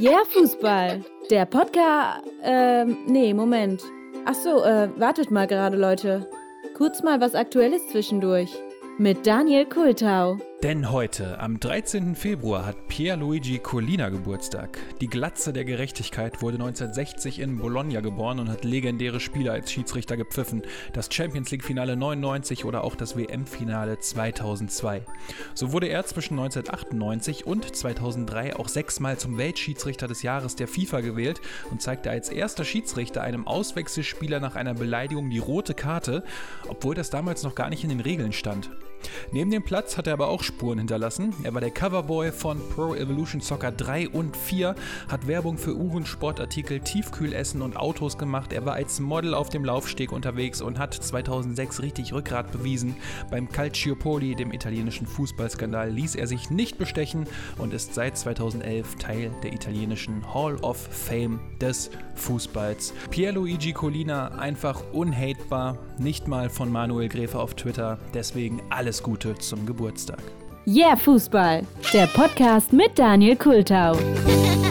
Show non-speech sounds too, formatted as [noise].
Yeah, Fußball. Der Podcast. Ähm, nee, Moment. Ach so, äh, wartet mal gerade, Leute. Kurz mal was Aktuelles zwischendurch. Mit Daniel Kultau. Denn heute, am 13. Februar, hat Pierluigi Collina Geburtstag. Die Glatze der Gerechtigkeit wurde 1960 in Bologna geboren und hat legendäre Spiele als Schiedsrichter gepfiffen. Das Champions League-Finale 99 oder auch das WM-Finale 2002. So wurde er zwischen 1998 und 2003 auch sechsmal zum Weltschiedsrichter des Jahres der FIFA gewählt und zeigte als erster Schiedsrichter einem Auswechselspieler nach einer Beleidigung die rote Karte, obwohl das damals noch gar nicht in den Regeln stand. Neben dem Platz hat er aber auch Spuren hinterlassen. Er war der Coverboy von Pro Evolution Soccer 3 und 4, hat Werbung für Uhren, Sportartikel, Tiefkühlessen und Autos gemacht. Er war als Model auf dem Laufsteg unterwegs und hat 2006 richtig Rückgrat bewiesen. Beim Calciopoli, dem italienischen Fußballskandal, ließ er sich nicht bestechen und ist seit 2011 Teil der italienischen Hall of Fame des Fußballs. Pierluigi Collina einfach unhatebar, nicht mal von Manuel Gräfe auf Twitter. Deswegen alles Gute zum Geburtstag. Yeah, Fußball. Der Podcast mit Daniel Kultau. [laughs]